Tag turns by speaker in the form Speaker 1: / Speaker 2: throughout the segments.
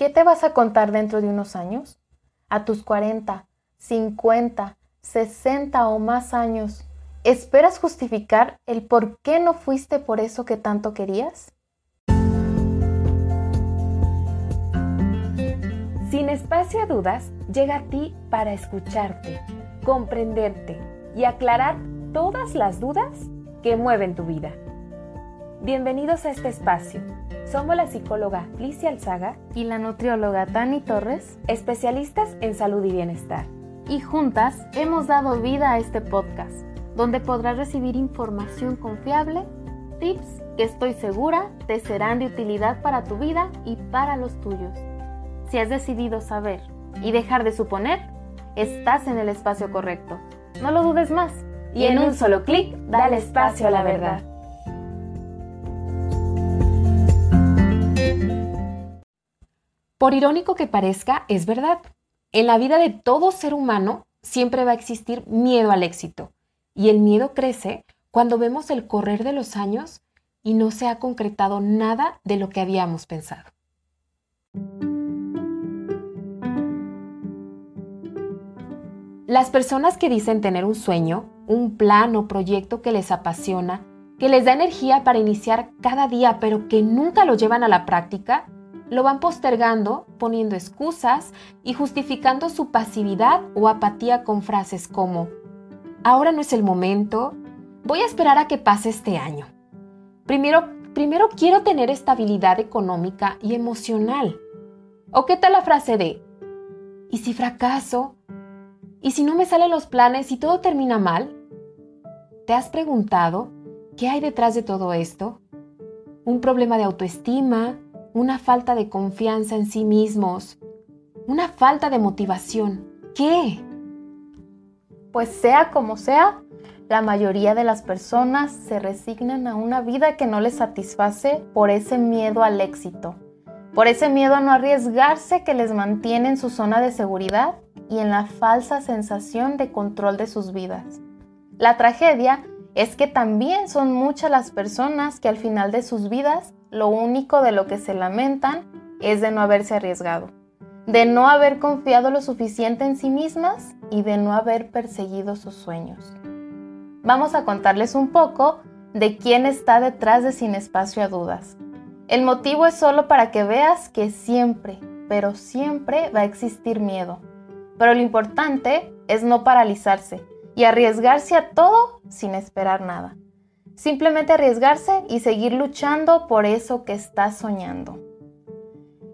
Speaker 1: ¿qué te vas a contar dentro de unos años? A tus 40, 50, 60 o más años, ¿esperas justificar el por qué no fuiste por eso que tanto querías?
Speaker 2: Sin espacio a dudas, llega a ti para escucharte, comprenderte y aclarar todas las dudas que mueven tu vida. Bienvenidos a este espacio. Somos la psicóloga Licia Alzaga
Speaker 1: y la nutrióloga Tani Torres,
Speaker 2: especialistas en salud y bienestar.
Speaker 1: Y juntas hemos dado vida a este podcast, donde podrás recibir información confiable, tips que estoy segura te serán de utilidad para tu vida y para los tuyos. Si has decidido saber y dejar de suponer, estás en el espacio correcto. No lo dudes más.
Speaker 2: Y en un solo clic, dale espacio a la verdad. Por irónico que parezca, es verdad. En la vida de todo ser humano siempre va a existir miedo al éxito. Y el miedo crece cuando vemos el correr de los años y no se ha concretado nada de lo que habíamos pensado. Las personas que dicen tener un sueño, un plan o proyecto que les apasiona, que les da energía para iniciar cada día, pero que nunca lo llevan a la práctica, lo van postergando, poniendo excusas y justificando su pasividad o apatía con frases como, ahora no es el momento, voy a esperar a que pase este año. Primero, primero quiero tener estabilidad económica y emocional. ¿O qué tal la frase de, ¿y si fracaso? ¿Y si no me salen los planes y todo termina mal? ¿Te has preguntado qué hay detrás de todo esto? ¿Un problema de autoestima? ¿Una falta de confianza en sí mismos? ¿Una falta de motivación? ¿Qué?
Speaker 1: Pues sea como sea, la mayoría de las personas se resignan a una vida que no les satisface por ese miedo al éxito, por ese miedo a no arriesgarse que les mantiene en su zona de seguridad y en la falsa sensación de control de sus vidas. La tragedia es que también son muchas las personas que al final de sus vidas lo único de lo que se lamentan es de no haberse arriesgado, de no haber confiado lo suficiente en sí mismas y de no haber perseguido sus sueños. Vamos a contarles un poco de quién está detrás de Sin Espacio a Dudas. El motivo es solo para que veas que siempre, pero siempre va a existir miedo pero lo importante es no paralizarse y arriesgarse a todo sin esperar nada. Simplemente arriesgarse y seguir luchando por eso que estás soñando.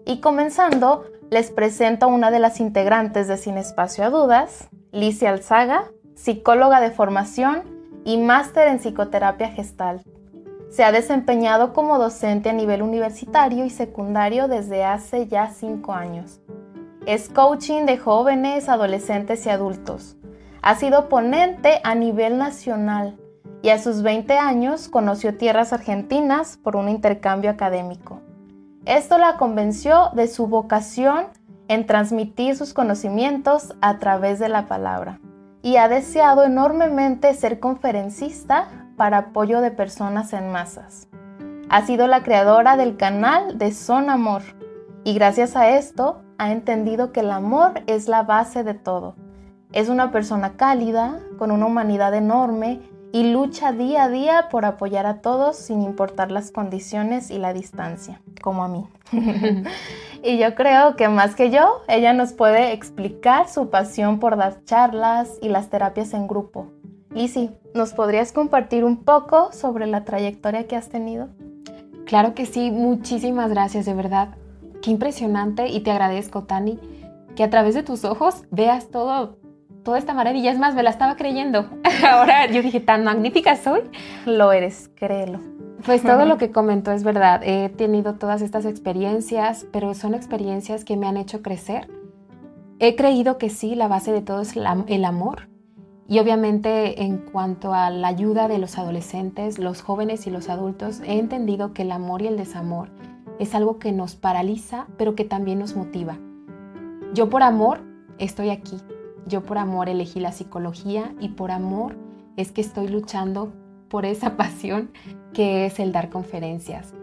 Speaker 1: Y comenzando, les presento a una de las integrantes de Sin Espacio a Dudas, Licia Alzaga, psicóloga de formación y máster en psicoterapia gestal. Se ha desempeñado como docente a nivel universitario y secundario desde hace ya cinco años. Es coaching de jóvenes, adolescentes y adultos. Ha sido ponente a nivel nacional y a sus 20 años conoció tierras argentinas por un intercambio académico. Esto la convenció de su vocación en transmitir sus conocimientos a través de la palabra y ha deseado enormemente ser conferencista para apoyo de personas en masas. Ha sido la creadora del canal de Son Amor y gracias a esto ha entendido que el amor es la base de todo. Es una persona cálida, con una humanidad enorme y lucha día a día por apoyar a todos sin importar las condiciones y la distancia, como a mí. y yo creo que más que yo, ella nos puede explicar su pasión por dar charlas y las terapias en grupo. Lizzy, ¿nos podrías compartir un poco sobre la trayectoria que has tenido?
Speaker 2: Claro que sí, muchísimas gracias, de verdad. Qué impresionante y te agradezco, Tani, que a través de tus ojos veas todo, toda esta maravilla. Es más, me la estaba creyendo. Ahora yo dije, tan magnífica soy.
Speaker 1: Lo eres, créelo.
Speaker 2: Pues todo lo que comentó es verdad. He tenido todas estas experiencias, pero son experiencias que me han hecho crecer. He creído que sí, la base de todo es el amor. Y obviamente en cuanto a la ayuda de los adolescentes, los jóvenes y los adultos, he entendido que el amor y el desamor es algo que nos paraliza, pero que también nos motiva. Yo por amor estoy aquí. Yo por amor elegí la psicología y por amor es que estoy luchando por esa pasión que es el dar conferencias.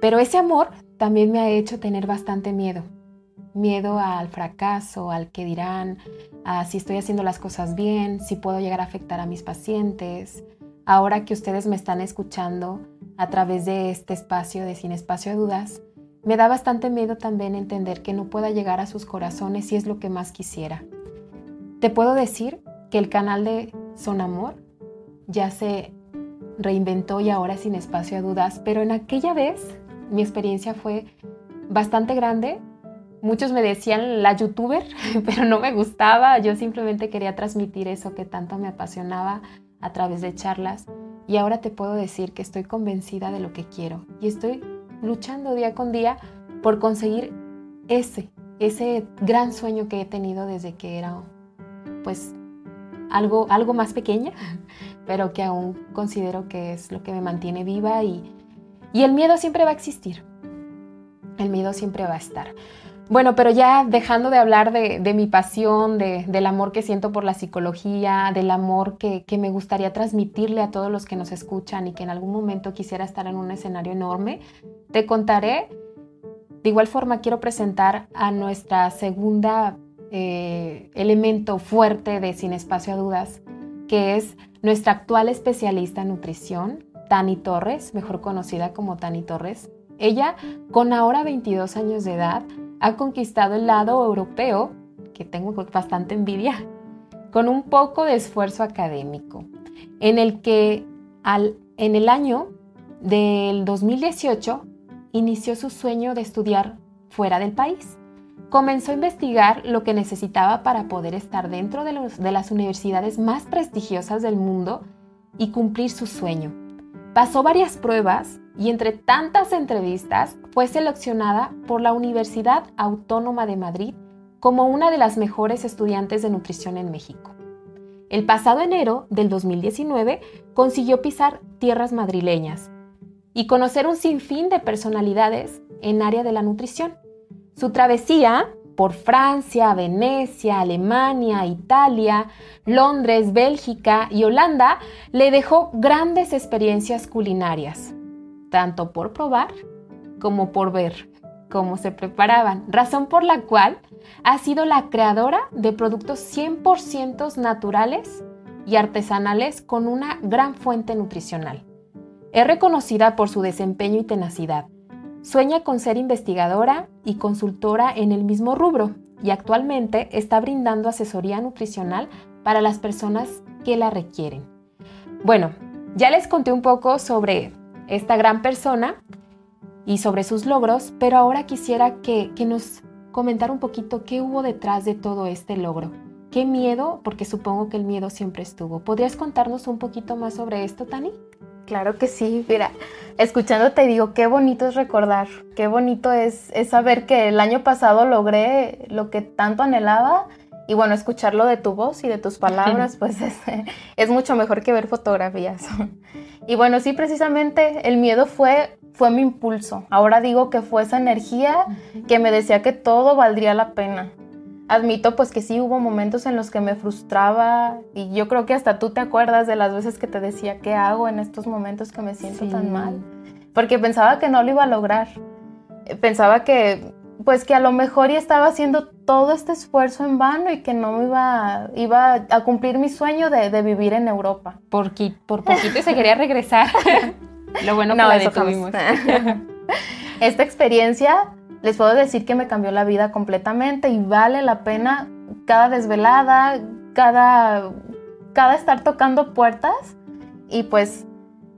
Speaker 2: Pero ese amor también me ha hecho tener bastante miedo. Miedo al fracaso, al que dirán, a si estoy haciendo las cosas bien, si puedo llegar a afectar a mis pacientes. Ahora que ustedes me están escuchando a través de este espacio de Sin Espacio de Dudas, me da bastante miedo también entender que no pueda llegar a sus corazones si es lo que más quisiera. Te puedo decir que el canal de Son Amor ya se reinventó y ahora sin espacio a dudas, pero en aquella vez mi experiencia fue bastante grande. Muchos me decían la youtuber, pero no me gustaba. Yo simplemente quería transmitir eso que tanto me apasionaba a través de charlas. Y ahora te puedo decir que estoy convencida de lo que quiero y estoy luchando día con día por conseguir ese, ese gran sueño que he tenido desde que era pues algo, algo más pequeña, pero que aún considero que es lo que me mantiene viva y, y el miedo siempre va a existir. El miedo siempre va a estar. Bueno, pero ya dejando de hablar de, mi pasión, del amor que siento por la psicología, del amor que, que, me gustaría transmitirle a todos los que nos escuchan y que en algún momento quisiera estar en un escenario enorme, te contaré. De igual forma, quiero presentar a nuestra segunda eh, elemento fuerte de Sin Espacio a Dudas, que es nuestra actual especialista en nutrición, Tani Torres, mejor conocida como Tani Torres. Ella, con ahora 22 años de edad, ha conquistado el lado europeo, que tengo bastante envidia, con un poco de esfuerzo académico, en el que al, en el año del 2018 inició su sueño de estudiar fuera del país comenzó a investigar lo que necesitaba para poder estar dentro de, las universidades más prestigiosas del mundo y cumplir su sueño. Pasó varias pruebas y entre tantas entrevistas fue seleccionada por la Universidad Autónoma de Madrid como una de las mejores estudiantes de nutrición en México. El pasado enero del 2019 consiguió pisar tierras madrileñas y conocer un sinfín de personalidades en área de la nutrición. Su travesía por Francia, Venecia, Alemania, Italia, Londres, Bélgica y Holanda le dejó grandes experiencias culinarias, tanto por probar como por ver cómo se preparaban, razón por la cual ha sido la creadora de productos 100% naturales y artesanales con una gran fuente nutricional. Es reconocida por su desempeño y tenacidad, Sueña con ser investigadora y consultora en el mismo rubro y actualmente está brindando asesoría nutricional para las personas que la requieren. Bueno, ya les conté un poco sobre esta gran persona y sobre sus logros, pero ahora quisiera que, nos comentara un poquito qué hubo detrás de todo este logro. ¿Qué miedo? Porque supongo que el miedo siempre estuvo. ¿Podrías contarnos un poquito más sobre esto, Tani?
Speaker 1: Claro que sí, mira, escuchándote digo, qué bonito es recordar, qué bonito es, saber que el año pasado logré lo que tanto anhelaba y bueno, escucharlo de tu voz y de tus palabras, pues es, es mucho mejor que ver fotografías. Y bueno, sí, precisamente el miedo fue, fue mi impulso. Ahora digo que fue esa energía que me decía que todo valdría la pena admito pues que sí hubo momentos en los que me frustraba y yo creo que hasta tú te acuerdas de las veces que te decía qué hago en estos momentos que me siento tan mal, porque pensaba que no lo iba a lograr. Pensaba que pues que a lo mejor ya estaba haciendo todo este esfuerzo en vano y que no me iba, iba a cumplir mi sueño de, vivir en Europa.
Speaker 2: Por, por poquito se quería regresar. lo bueno que no, la detuvimos.
Speaker 1: Esta experiencia les puedo decir que me cambió la vida completamente y vale la pena cada desvelada, cada, cada estar tocando puertas y pues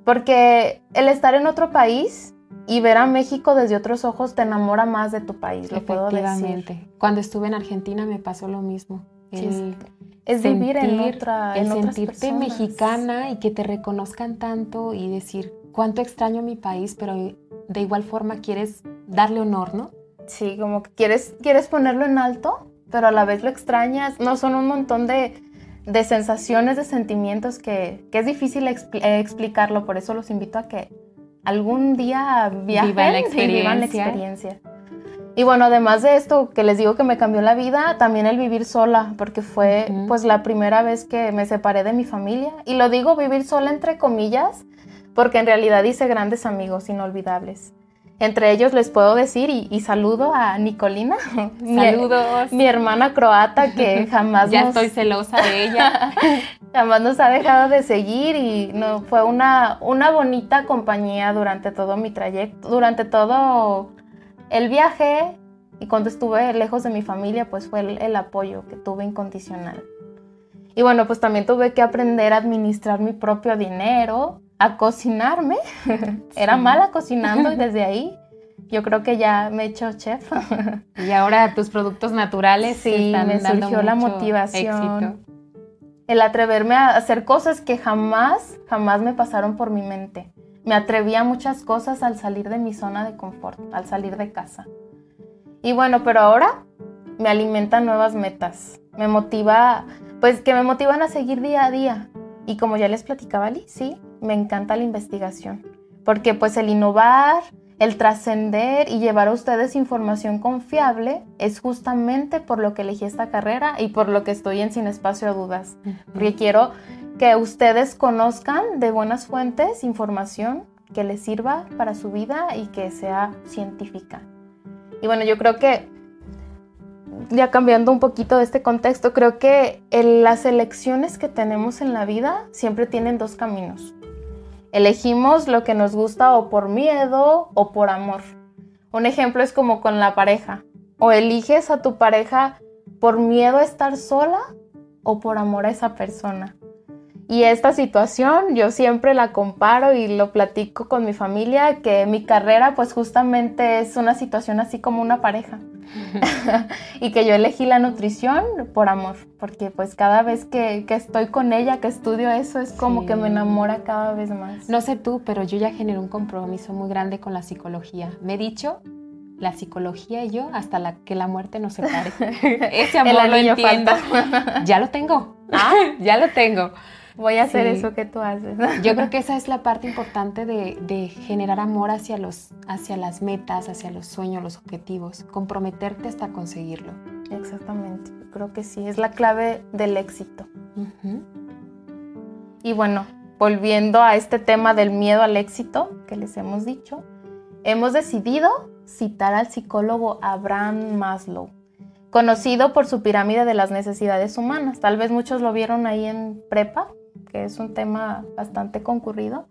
Speaker 1: porque el estar en otro país y ver a México desde otros ojos te enamora más de tu país, lo puedo decir.
Speaker 2: Cuando estuve en Argentina me pasó lo mismo.
Speaker 1: es vivir en otra
Speaker 2: el sentirte mexicana y que te reconozcan tanto y decir cuánto extraño mi país, pero de igual forma quieres darle honor, ¿no?
Speaker 1: Sí, como que quieres, quieres ponerlo en alto, pero a la vez lo extrañas. No, son un montón de, sensaciones, de sentimientos que, es difícil eh, explicarlo. Por eso los invito a que algún día viajen y vivan la experiencia. Y bueno, además de esto que les digo que me cambió la vida, también el vivir sola, porque fue pues la primera vez que me separé de mi familia. Y lo digo vivir sola entre comillas, porque en realidad hice grandes amigos inolvidables. Entre ellos les puedo decir y, saludo a Nicolina.
Speaker 2: Saludos.
Speaker 1: Mi, hermana croata que jamás
Speaker 2: ya estoy celosa de ella.
Speaker 1: jamás nos ha dejado de seguir y no, fue una, una bonita compañía durante todo mi trayecto, durante todo el viaje y cuando estuve lejos de mi familia, pues fue el, apoyo que tuve incondicional. Y bueno, pues también tuve que aprender a administrar mi propio dinero, a cocinarme. Era mala cocinando y desde ahí yo creo que ya me he hecho chef.
Speaker 2: y ahora tus productos naturales
Speaker 1: sí, me surgió la motivación. El atreverme a hacer cosas que jamás, jamás me pasaron por mi mente. Me atreví a muchas cosas al salir de mi zona de confort, al salir de casa. Y bueno, pero ahora me alimentan nuevas metas. Me motiva, pues que me motivan a seguir día a día. Y como ya les platicaba, Lee, sí, me encanta la investigación. Porque pues el innovar, el trascender y llevar a ustedes información confiable es justamente por lo que elegí esta carrera y por lo que estoy en Sin Espacio a Dudas. Porque quiero que ustedes conozcan de buenas fuentes información que les sirva para su vida y que sea científica. Y bueno, yo creo que, ya cambiando un poquito de este contexto, creo que las elecciones que tenemos en la vida siempre tienen dos caminos. Elegimos lo que nos gusta o por miedo o por amor. Un ejemplo es como con la pareja. O eliges a tu pareja por miedo a estar sola o por amor a esa persona. Y esta situación yo siempre la comparo y lo platico con mi familia, que mi carrera pues justamente es una situación así como una pareja. y que yo elegí la nutrición por amor, porque pues cada vez que, estoy con ella, que estudio eso, es como que me enamora cada vez más.
Speaker 2: No sé tú, pero yo ya generé un compromiso muy grande con la psicología. Me he dicho la psicología y yo hasta la que la muerte nos separe. Ese amor lo entiendo. ya lo tengo. Ah, ya lo tengo.
Speaker 1: Voy a hacer eso que tú haces.
Speaker 2: Yo creo que esa es la parte importante de, generar amor hacia, los, hacia las metas, hacia los sueños, los objetivos, comprometerte hasta conseguirlo.
Speaker 1: Exactamente, creo que sí, es la clave del éxito. Y bueno, volviendo a este tema del miedo al éxito que les hemos dicho, hemos decidido citar al psicólogo Abraham Maslow, conocido por su pirámide de las necesidades humanas. Tal vez muchos lo vieron ahí en prepa, que es un tema bastante concurrido,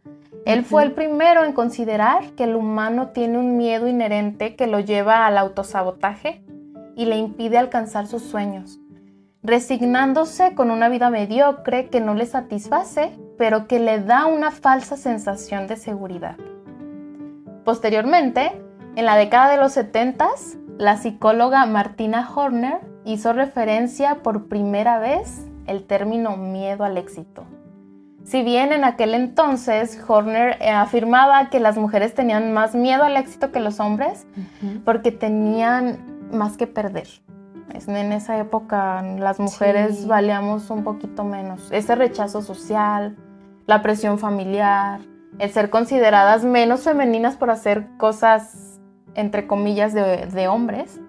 Speaker 1: él fue el primero en considerar que el humano tiene un miedo inherente que lo lleva al autosabotaje y le impide alcanzar sus sueños, resignándose con una vida mediocre que no le satisface, pero que le da una falsa sensación de seguridad. Posteriormente, en la década de los 70, la psicóloga Martina Horner hizo referencia por primera vez el término miedo al éxito. Si bien en aquel entonces Horner eh, afirmaba que las mujeres tenían más miedo al éxito que los hombres porque tenían más que perder. En esa época las mujeres valíamos un poquito menos. Ese rechazo social, la presión familiar, el ser consideradas menos femeninas por hacer cosas, entre comillas, de, hombres.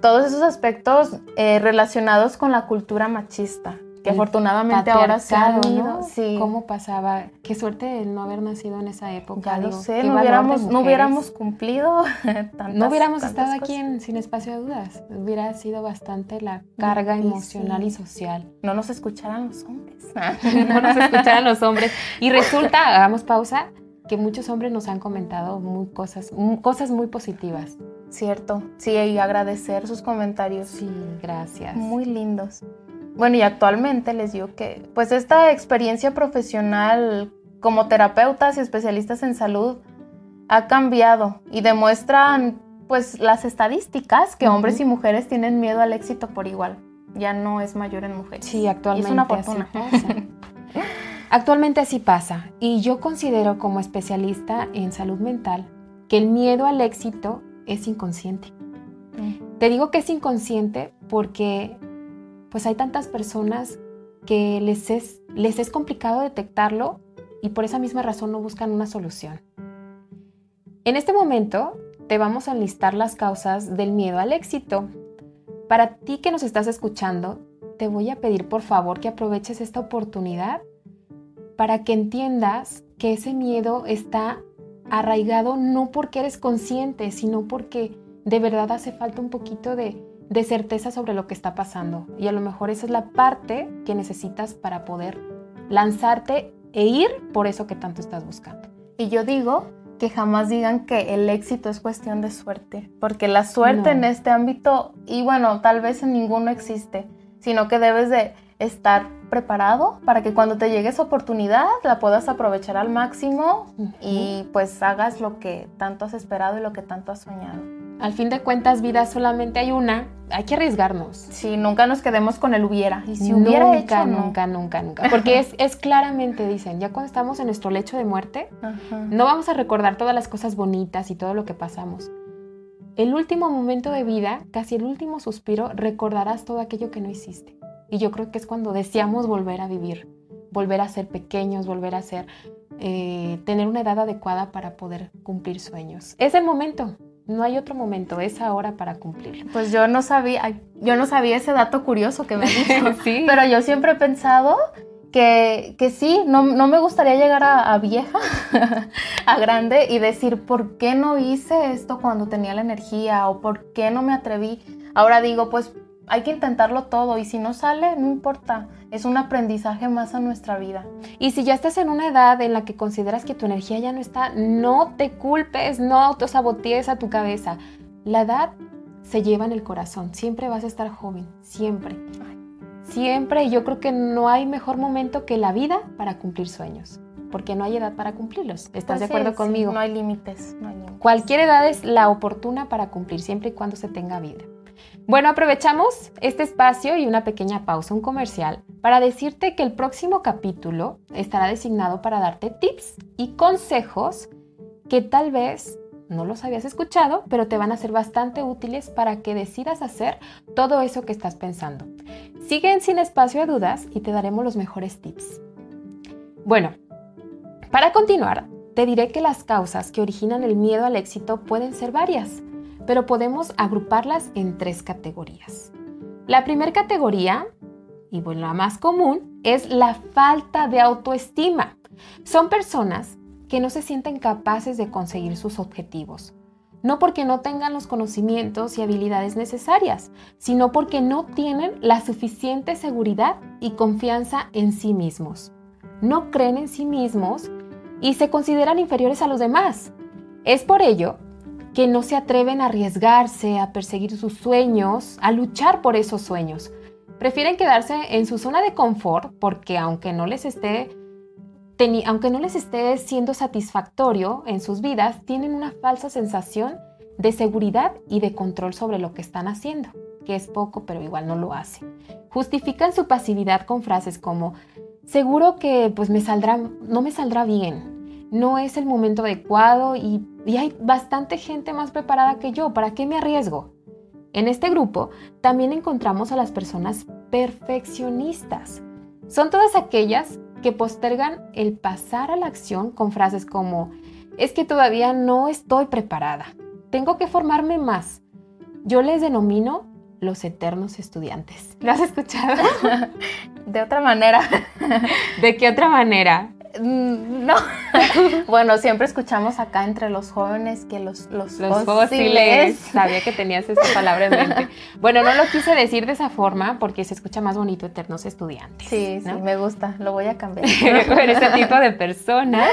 Speaker 1: Todos esos aspectos eh, relacionados con la cultura machista que afortunadamente ahora se han ido.
Speaker 2: Sí. ¿Cómo pasaba? Qué suerte de no haber nacido en esa época.
Speaker 1: Ya lo sé, no hubiéramos, no hubiéramos cumplido tantas,
Speaker 2: No hubiéramos estado aquí en, sin espacio de dudas. Hubiera sido bastante la carga emocional y social.
Speaker 1: No nos escucharan los hombres.
Speaker 2: no nos escucharan los hombres. Y resulta, hagamos pausa, que muchos hombres nos han comentado muy cosas, cosas muy positivas.
Speaker 1: Cierto, sí, y agradecer sus comentarios.
Speaker 2: Sí, gracias.
Speaker 1: Muy lindos. Bueno, y actualmente les digo que pues esta experiencia profesional como terapeutas y especialistas en salud ha cambiado y demuestran pues las estadísticas que hombres y mujeres tienen miedo al éxito por igual. Ya no es mayor en mujeres.
Speaker 2: Sí, actualmente. es
Speaker 1: una fortuna.
Speaker 2: actualmente así pasa. Y yo considero como especialista en salud mental que el miedo al éxito es inconsciente. Mm. Te digo que es inconsciente porque pues hay tantas personas que les es, les es complicado detectarlo y por esa misma razón no buscan una solución. En este momento te vamos a enlistar las causas del miedo al éxito. Para ti que nos estás escuchando, te voy a pedir por favor que aproveches esta oportunidad para que entiendas que ese miedo está arraigado no porque eres consciente, sino porque de verdad hace falta un poquito de, de certeza sobre lo que está pasando. Y a lo mejor esa es la parte que necesitas para poder lanzarte e ir por eso que tanto estás buscando.
Speaker 1: Y yo digo que jamás digan que el éxito es cuestión de suerte, porque la suerte en este ámbito, y bueno, tal vez en ninguno existe, sino que debes de estar preparado para que cuando te llegue esa oportunidad la puedas aprovechar al máximo y pues hagas lo que tanto has esperado y lo que tanto has soñado.
Speaker 2: Al fin de cuentas, vida solamente hay una, hay que arriesgarnos.
Speaker 1: Sí, nunca nos quedemos con el hubiera. Y si hubiera
Speaker 2: nunca, nunca, nunca, nunca. Porque es, es, claramente, dicen, ya cuando estamos en nuestro lecho de muerte, no vamos a recordar todas las cosas bonitas y todo lo que pasamos. El último momento de vida, casi el último suspiro, recordarás todo aquello que no hiciste. Y yo creo que es cuando deseamos volver a vivir, volver a ser pequeños, volver a ser, eh, tener una edad adecuada para poder cumplir sueños. Es el momento, no hay otro momento, es ahora para cumplirlo.
Speaker 1: Pues yo no sabía, yo no sabía ese dato curioso que me dijo, sí. pero yo siempre he pensado que, que sí, no, no, me gustaría llegar a, a vieja, a grande y decir, ¿por qué no hice esto cuando tenía la energía? ¿O por qué no me atreví? Ahora digo, pues hay que intentarlo todo y si no sale, no importa. Es un aprendizaje más a nuestra vida.
Speaker 2: Y si ya estás en una edad en la que consideras que tu energía ya no está, no te culpes, no autosabotees a tu cabeza. La edad se lleva en el corazón. Siempre vas a estar joven, siempre. Siempre. Y yo creo que no hay mejor momento que la vida para cumplir sueños. Porque no hay edad para cumplirlos. ¿Estás de acuerdo conmigo?
Speaker 1: no hay límites. No hay límites.
Speaker 2: Cualquier edad es la oportuna para cumplir, siempre y cuando se tenga vida. Bueno, aprovechamos este espacio y una pequeña pausa, un comercial, para decirte que el próximo capítulo estará designado para darte tips y consejos que tal vez no los habías escuchado, pero te van a ser bastante útiles para que decidas hacer todo eso que estás pensando. Siguen sin espacio de dudas y te daremos los mejores tips. Bueno, para continuar, te diré que las causas que originan el miedo al éxito pueden ser varias pero podemos agruparlas en tres categorías. La primera categoría, y bueno, la más común, es la falta de autoestima. Son personas que no se sienten capaces de conseguir sus objetivos, no porque no tengan los conocimientos y habilidades necesarias, sino porque no tienen la suficiente seguridad y confianza en sí mismos. No creen en sí mismos y se consideran inferiores a los demás. Es por ello que no se atreven a arriesgarse, a perseguir sus sueños, a luchar por esos sueños. Prefieren quedarse en su zona de confort porque aunque no les esté aunque no les esté siendo satisfactorio en sus vidas, tienen una falsa sensación de seguridad y de control sobre lo que están haciendo, que es poco, pero igual no lo hacen. Justifican su pasividad con frases como seguro que pues no me saldrá bien, no es el momento adecuado y, hay bastante gente más preparada que yo, ¿para qué me arriesgo? En este grupo también encontramos a las personas perfeccionistas. Son todas aquellas que postergan el pasar a la acción con frases como, es que todavía no estoy preparada, tengo que formarme más. Yo les denomino los eternos estudiantes. ¿Lo has escuchado?
Speaker 1: De otra manera.
Speaker 2: ¿De qué otra manera?
Speaker 1: Mm, no. bueno, siempre escuchamos acá entre los jóvenes que los, los,
Speaker 2: fósiles. Sabía que tenías esa palabra en mente. Bueno, no lo quise decir de esa forma porque se escucha más bonito eternos estudiantes.
Speaker 1: Sí, sí, me gusta. Lo voy a cambiar.
Speaker 2: Pero ese tipo de personas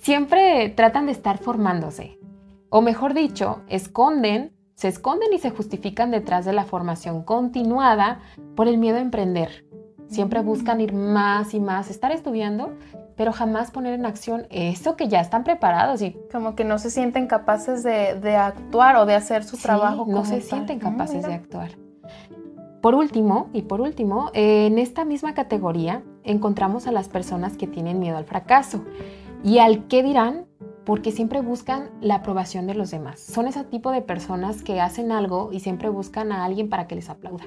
Speaker 2: siempre tratan de estar formándose. O mejor dicho, esconden, se esconden y se justifican detrás de la formación continuada por el miedo a emprender. Siempre buscan ir más y más, estar estudiando pero jamás poner en acción eso que ya están preparados y
Speaker 1: como que no se sienten capaces de, actuar o de hacer su trabajo.
Speaker 2: No se sienten ah, capaces de actuar. Por último, y por último, en esta misma categoría encontramos a las personas que tienen miedo al fracaso y al qué dirán porque siempre buscan la aprobación de los demás. Son ese tipo de personas que hacen algo y siempre buscan a alguien para que les aplauda.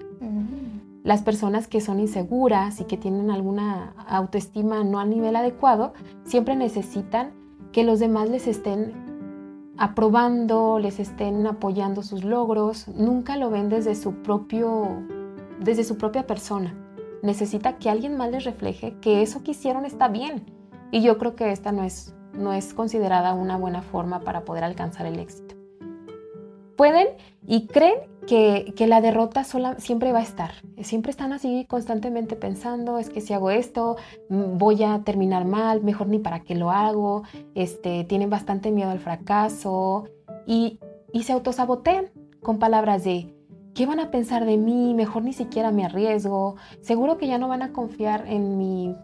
Speaker 2: Las personas que son inseguras y que tienen alguna autoestima no a nivel adecuado, siempre necesitan que los demás les estén aprobando, les estén apoyando sus logros, nunca lo ven desde su propio desde su propia persona. Necesita que alguien más les refleje que eso que hicieron está bien. Y yo creo que esta no es no es considerada una buena forma para poder alcanzar el éxito. Pueden y creen que, la derrota siempre va a estar. Siempre están así constantemente pensando, es que si hago esto, mm, voy a terminar mal, mejor ni para qué lo hago. Este, tienen bastante miedo al fracaso y, y se autosabotean con palabras de, ¿qué van a pensar de mí? Mejor ni siquiera me arriesgo. Seguro que ya no van a confiar en mi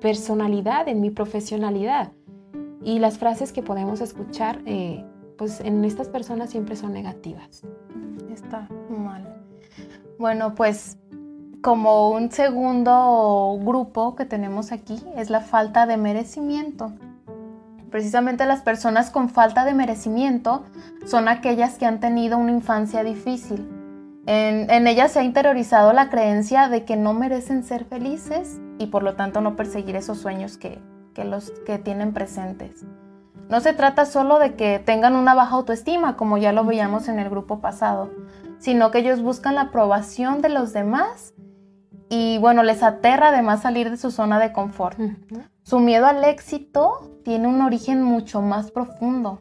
Speaker 2: personalidad, en mi profesionalidad. Y las frases que podemos escuchar, eh, pues en estas personas siempre son negativas.
Speaker 1: Está mal. Bueno, pues como un segundo grupo que tenemos aquí es la falta de merecimiento. Precisamente las personas con falta de merecimiento son aquellas que han tenido una infancia difícil. En, ellas se ha interiorizado la creencia de que no merecen ser felices y por lo tanto no perseguir esos sueños que, los que tienen presentes. No se trata solo de que tengan una baja autoestima, como ya lo veíamos en el grupo pasado, sino que ellos buscan la aprobación de los demás y bueno, les aterra además salir de su zona de confort. Su miedo al éxito tiene un origen mucho más profundo,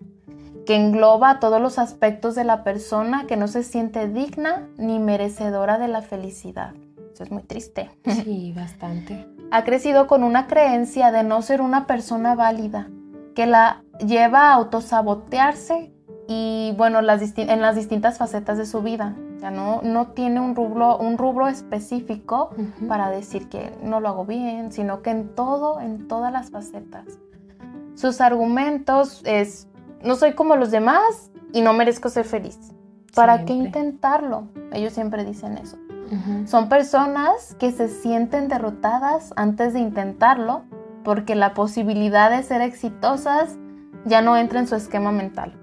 Speaker 1: que engloba todos los aspectos de la persona que no se siente digna ni merecedora de la felicidad. Eso es muy triste.
Speaker 2: Sí, bastante.
Speaker 1: ha crecido con una creencia de no ser una persona válida, que la lleva a autosabotearse y bueno, las en las distintas facetas de su vida. Ya no, no tiene un rubro, un rubro específico para decir que no lo hago bien, sino que en todo, en todas las facetas. Sus argumentos es, no soy como los demás y no merezco ser feliz. ¿Para qué intentarlo? Ellos siempre dicen eso. Son personas que se sienten derrotadas antes de intentarlo porque la posibilidad de ser exitosas ya no entra en su esquema mental.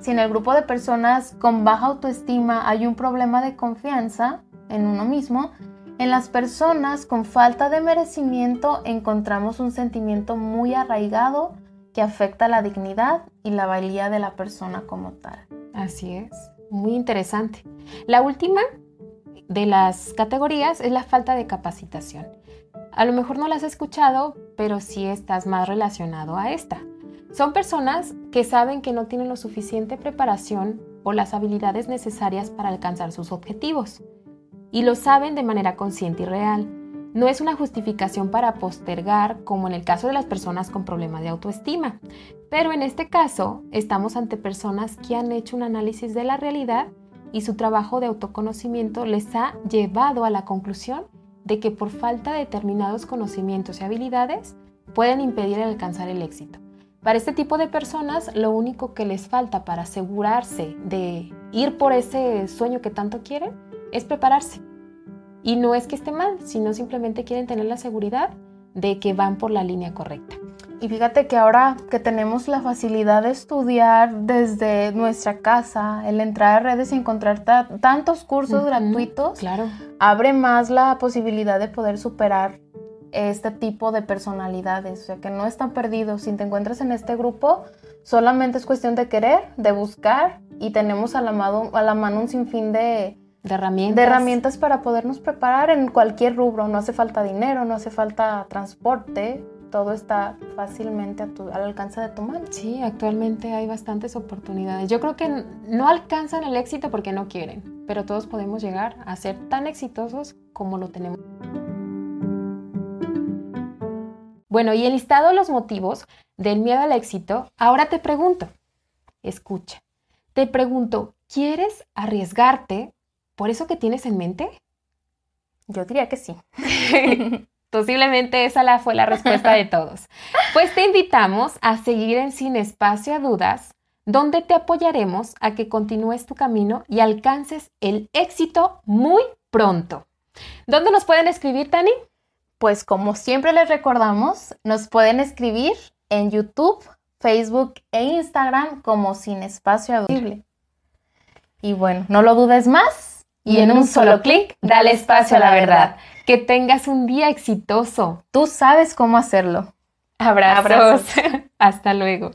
Speaker 1: Si en el grupo de personas con baja autoestima hay un problema de confianza en uno mismo, en las personas con falta de merecimiento encontramos un sentimiento muy arraigado que afecta la dignidad y la valía de la persona como tal.
Speaker 2: Así es, muy interesante. La última de las categorías es la falta de capacitación. A lo mejor no las has escuchado, pero sí estás más relacionado a esta. Son personas que saben que no tienen lo suficiente preparación o las habilidades necesarias para alcanzar sus objetivos. Y lo saben de manera consciente y real. No es una justificación para postergar como en el caso de las personas con problemas de autoestima. Pero en este caso estamos ante personas que han hecho un análisis de la realidad y su trabajo de autoconocimiento les ha llevado a la conclusión de que por falta de determinados conocimientos y habilidades pueden impedir el alcanzar el éxito. Para este tipo de personas lo único que les falta para asegurarse de ir por ese sueño que tanto quieren es prepararse. Y no es que esté mal, sino simplemente quieren tener la seguridad de que van por la línea correcta.
Speaker 1: Y fíjate que ahora que tenemos la facilidad de estudiar desde nuestra casa, el entrar a redes y encontrar tantos cursos gratuitos,
Speaker 2: claro.
Speaker 1: abre más la posibilidad de poder superar este tipo de personalidades. O sea, que no están perdidos. Si te encuentras en este grupo, solamente es cuestión de querer, de buscar y tenemos a la, a la mano un sinfín de,
Speaker 2: de herramientas.
Speaker 1: De herramientas para podernos preparar en cualquier rubro. No hace falta dinero, no hace falta transporte, todo está fácilmente al alcance de tu mano.
Speaker 2: Sí, actualmente hay bastantes oportunidades. Yo creo que no alcanzan el éxito porque no quieren, pero todos podemos llegar a ser tan exitosos como lo tenemos. Bueno, y enlistado los motivos del miedo al éxito, ahora te pregunto, escucha, te pregunto, ¿quieres arriesgarte por eso que tienes en mente?
Speaker 1: Yo diría que sí.
Speaker 2: Posiblemente esa la fue la respuesta de todos. Pues te invitamos a seguir en Sin Espacio a Dudas, donde te apoyaremos a que continúes tu camino y alcances el éxito muy pronto. ¿Dónde nos pueden escribir, Tani?
Speaker 1: Pues como siempre les recordamos, nos pueden escribir en YouTube, Facebook e Instagram como Sin Espacio Audible. Y bueno, no lo dudes más
Speaker 2: y, en, un solo clic, dale espacio a la verdad. Que tengas un día exitoso.
Speaker 1: Tú sabes cómo hacerlo.
Speaker 2: Abrazos. Hasta luego.